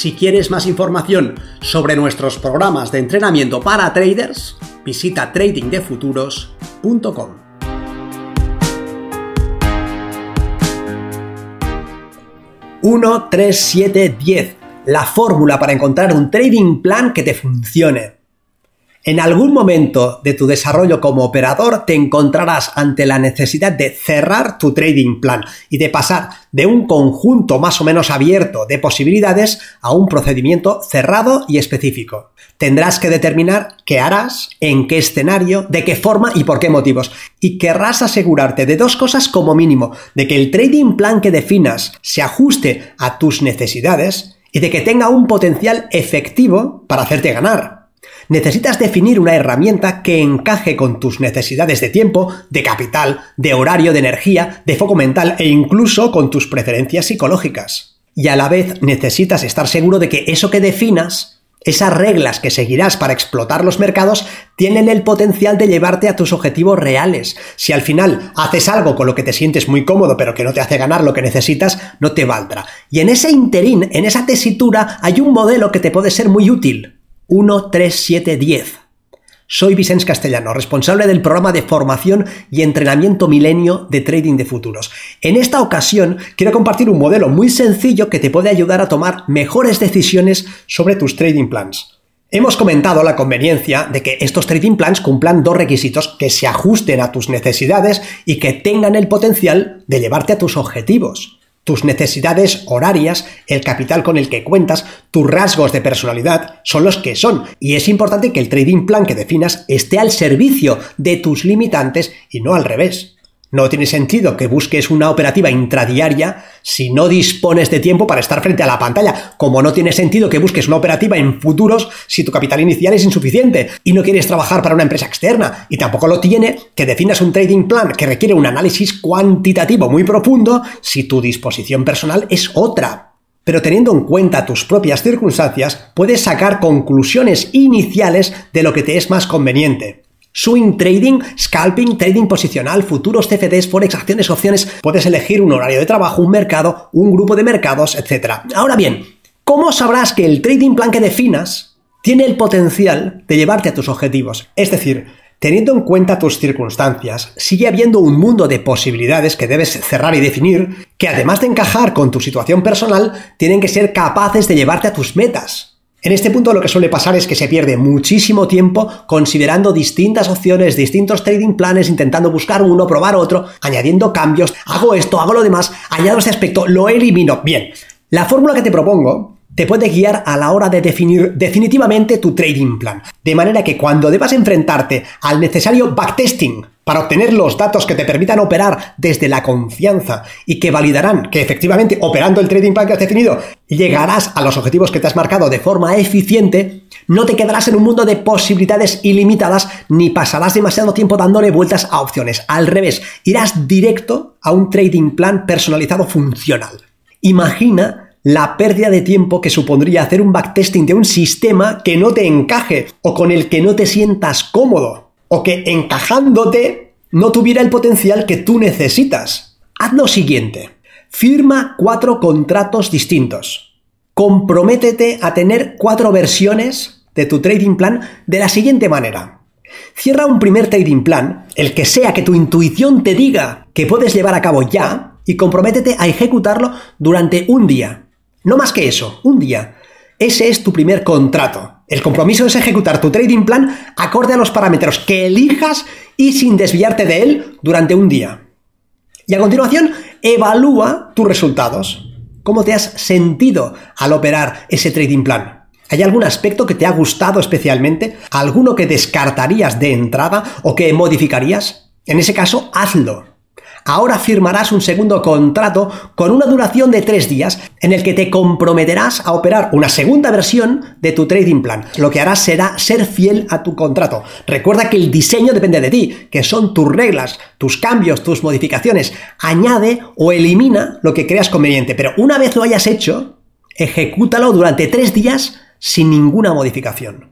Si quieres más información sobre nuestros programas de entrenamiento para traders, visita tradingdefuturos.com. 1, 3, 7, 10. La fórmula para encontrar un trading plan que te funcione. En algún momento de tu desarrollo como operador te encontrarás ante la necesidad de cerrar tu trading plan y de pasar de un conjunto más o menos abierto de posibilidades a un procedimiento cerrado y específico. Tendrás que determinar qué harás, en qué escenario, de qué forma y por qué motivos. Y querrás asegurarte de dos cosas como mínimo, de que el trading plan que definas se ajuste a tus necesidades y de que tenga un potencial efectivo para hacerte ganar necesitas definir una herramienta que encaje con tus necesidades de tiempo, de capital, de horario, de energía, de foco mental e incluso con tus preferencias psicológicas. Y a la vez necesitas estar seguro de que eso que definas, esas reglas que seguirás para explotar los mercados, tienen el potencial de llevarte a tus objetivos reales. Si al final haces algo con lo que te sientes muy cómodo pero que no te hace ganar lo que necesitas, no te valdrá. Y en ese interín, en esa tesitura, hay un modelo que te puede ser muy útil. 13710. Soy Vicente Castellano, responsable del programa de formación y entrenamiento milenio de trading de futuros. En esta ocasión quiero compartir un modelo muy sencillo que te puede ayudar a tomar mejores decisiones sobre tus trading plans. Hemos comentado la conveniencia de que estos trading plans cumplan dos requisitos que se ajusten a tus necesidades y que tengan el potencial de llevarte a tus objetivos tus necesidades horarias, el capital con el que cuentas, tus rasgos de personalidad son los que son. Y es importante que el trading plan que definas esté al servicio de tus limitantes y no al revés. No tiene sentido que busques una operativa intradiaria si no dispones de tiempo para estar frente a la pantalla, como no tiene sentido que busques una operativa en futuros si tu capital inicial es insuficiente y no quieres trabajar para una empresa externa, y tampoco lo tiene que definas un trading plan que requiere un análisis cuantitativo muy profundo si tu disposición personal es otra. Pero teniendo en cuenta tus propias circunstancias, puedes sacar conclusiones iniciales de lo que te es más conveniente. Swing trading, scalping, trading posicional, futuros, CFDs, forex, acciones, opciones. Puedes elegir un horario de trabajo, un mercado, un grupo de mercados, etc. Ahora bien, ¿cómo sabrás que el trading plan que definas tiene el potencial de llevarte a tus objetivos? Es decir, teniendo en cuenta tus circunstancias, sigue habiendo un mundo de posibilidades que debes cerrar y definir, que además de encajar con tu situación personal, tienen que ser capaces de llevarte a tus metas. En este punto lo que suele pasar es que se pierde muchísimo tiempo considerando distintas opciones, distintos trading planes, intentando buscar uno, probar otro, añadiendo cambios, hago esto, hago lo demás, añado este aspecto, lo elimino. Bien, la fórmula que te propongo te puede guiar a la hora de definir definitivamente tu trading plan. De manera que cuando debas enfrentarte al necesario backtesting para obtener los datos que te permitan operar desde la confianza y que validarán que efectivamente operando el trading plan que has definido llegarás a los objetivos que te has marcado de forma eficiente, no te quedarás en un mundo de posibilidades ilimitadas ni pasarás demasiado tiempo dándole vueltas a opciones. Al revés, irás directo a un trading plan personalizado funcional. Imagina la pérdida de tiempo que supondría hacer un backtesting de un sistema que no te encaje o con el que no te sientas cómodo o que encajándote no tuviera el potencial que tú necesitas. Haz lo siguiente. Firma cuatro contratos distintos. Comprométete a tener cuatro versiones de tu trading plan de la siguiente manera. Cierra un primer trading plan, el que sea que tu intuición te diga que puedes llevar a cabo ya, y comprométete a ejecutarlo durante un día. No más que eso, un día. Ese es tu primer contrato. El compromiso es ejecutar tu trading plan acorde a los parámetros que elijas y sin desviarte de él durante un día. Y a continuación, evalúa tus resultados. ¿Cómo te has sentido al operar ese trading plan? ¿Hay algún aspecto que te ha gustado especialmente? ¿Alguno que descartarías de entrada o que modificarías? En ese caso, hazlo. Ahora firmarás un segundo contrato con una duración de tres días en el que te comprometerás a operar una segunda versión de tu trading plan. Lo que harás será ser fiel a tu contrato. Recuerda que el diseño depende de ti, que son tus reglas, tus cambios, tus modificaciones. Añade o elimina lo que creas conveniente, pero una vez lo hayas hecho, ejecútalo durante tres días sin ninguna modificación.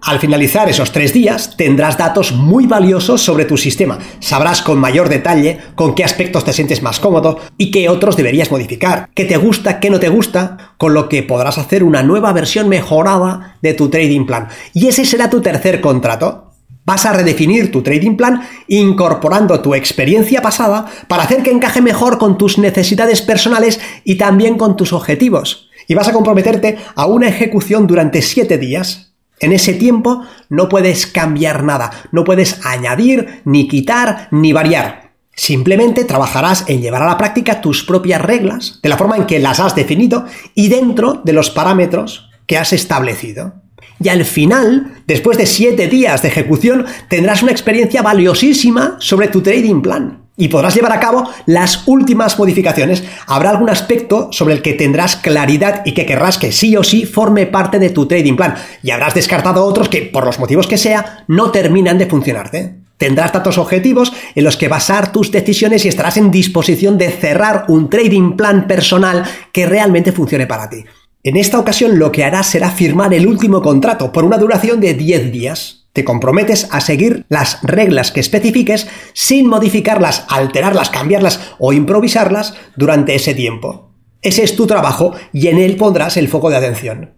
Al finalizar esos tres días tendrás datos muy valiosos sobre tu sistema. Sabrás con mayor detalle con qué aspectos te sientes más cómodo y qué otros deberías modificar, qué te gusta, qué no te gusta, con lo que podrás hacer una nueva versión mejorada de tu trading plan. Y ese será tu tercer contrato. Vas a redefinir tu trading plan incorporando tu experiencia pasada para hacer que encaje mejor con tus necesidades personales y también con tus objetivos. Y vas a comprometerte a una ejecución durante 7 días en ese tiempo no puedes cambiar nada, no puedes añadir, ni quitar, ni variar. Simplemente trabajarás en llevar a la práctica tus propias reglas, de la forma en que las has definido y dentro de los parámetros que has establecido. Y al final, después de 7 días de ejecución, tendrás una experiencia valiosísima sobre tu trading plan y podrás llevar a cabo las últimas modificaciones. Habrá algún aspecto sobre el que tendrás claridad y que querrás que sí o sí forme parte de tu trading plan y habrás descartado otros que, por los motivos que sea, no terminan de funcionarte. Tendrás datos objetivos en los que basar tus decisiones y estarás en disposición de cerrar un trading plan personal que realmente funcione para ti. En esta ocasión lo que harás será firmar el último contrato por una duración de 10 días. Te comprometes a seguir las reglas que especifiques sin modificarlas, alterarlas, cambiarlas o improvisarlas durante ese tiempo. Ese es tu trabajo y en él pondrás el foco de atención.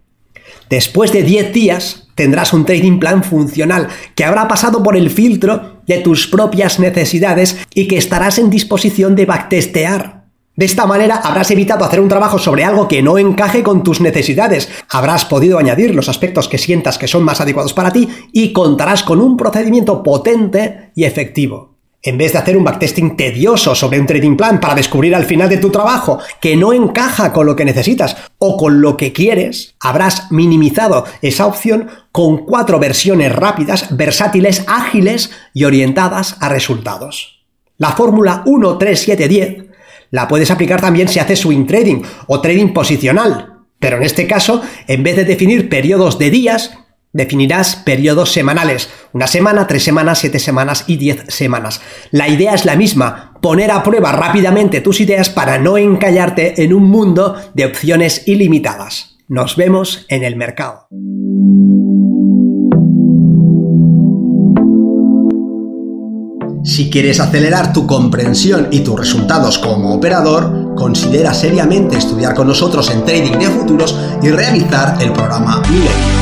Después de 10 días tendrás un trading plan funcional que habrá pasado por el filtro de tus propias necesidades y que estarás en disposición de backtestear de esta manera habrás evitado hacer un trabajo sobre algo que no encaje con tus necesidades, habrás podido añadir los aspectos que sientas que son más adecuados para ti y contarás con un procedimiento potente y efectivo. En vez de hacer un backtesting tedioso sobre un trading plan para descubrir al final de tu trabajo que no encaja con lo que necesitas o con lo que quieres, habrás minimizado esa opción con cuatro versiones rápidas, versátiles, ágiles y orientadas a resultados. La fórmula 1, 3, 7, 10 la puedes aplicar también si haces swing trading o trading posicional. Pero en este caso, en vez de definir periodos de días, definirás periodos semanales. Una semana, tres semanas, siete semanas y diez semanas. La idea es la misma, poner a prueba rápidamente tus ideas para no encallarte en un mundo de opciones ilimitadas. Nos vemos en el mercado. Si quieres acelerar tu comprensión y tus resultados como operador, considera seriamente estudiar con nosotros en Trading de Futuros y realizar el programa Milenio.